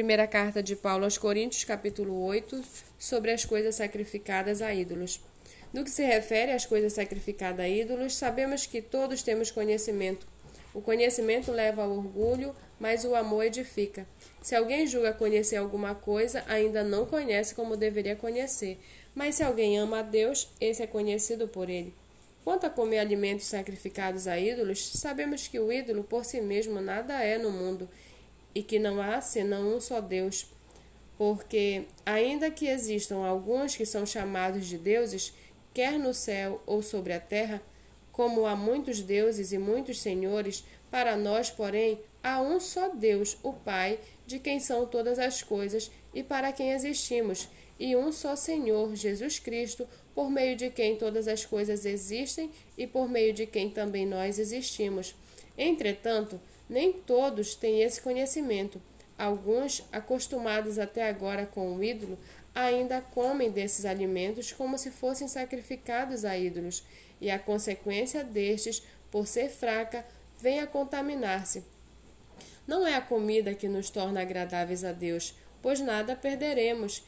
Primeira carta de Paulo aos Coríntios, capítulo 8, sobre as coisas sacrificadas a ídolos. No que se refere às coisas sacrificadas a ídolos, sabemos que todos temos conhecimento. O conhecimento leva ao orgulho, mas o amor edifica. Se alguém julga conhecer alguma coisa, ainda não conhece como deveria conhecer. Mas se alguém ama a Deus, esse é conhecido por ele. Quanto a comer alimentos sacrificados a ídolos, sabemos que o ídolo por si mesmo nada é no mundo e que não há senão um só Deus. Porque, ainda que existam alguns que são chamados de deuses, quer no céu ou sobre a terra, como há muitos deuses e muitos senhores, para nós, porém, há um só Deus, o Pai, de quem são todas as coisas e para quem existimos, e um só Senhor, Jesus Cristo, por meio de quem todas as coisas existem e por meio de quem também nós existimos. Entretanto, nem todos têm esse conhecimento. Alguns, acostumados até agora com o ídolo, ainda comem desses alimentos como se fossem sacrificados a ídolos, e a consequência destes, por ser fraca, vem a contaminar-se. Não é a comida que nos torna agradáveis a Deus, pois nada perderemos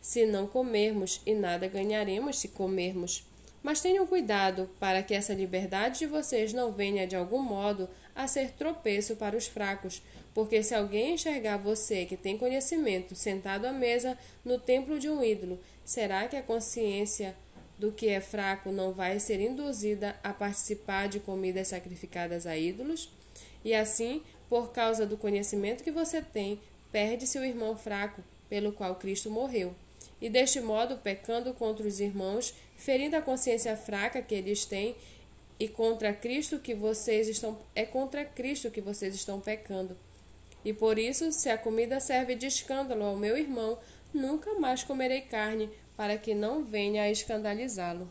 se não comermos e nada ganharemos se comermos. Mas tenham cuidado para que essa liberdade de vocês não venha de algum modo a ser tropeço para os fracos, porque se alguém enxergar você que tem conhecimento sentado à mesa no templo de um ídolo, será que a consciência do que é fraco não vai ser induzida a participar de comidas sacrificadas a ídolos? E assim, por causa do conhecimento que você tem, perde-se o irmão fraco, pelo qual Cristo morreu e deste modo, pecando contra os irmãos, ferindo a consciência fraca que eles têm, e contra Cristo que vocês estão é contra Cristo que vocês estão pecando. E por isso, se a comida serve de escândalo ao meu irmão, nunca mais comerei carne, para que não venha a escandalizá-lo.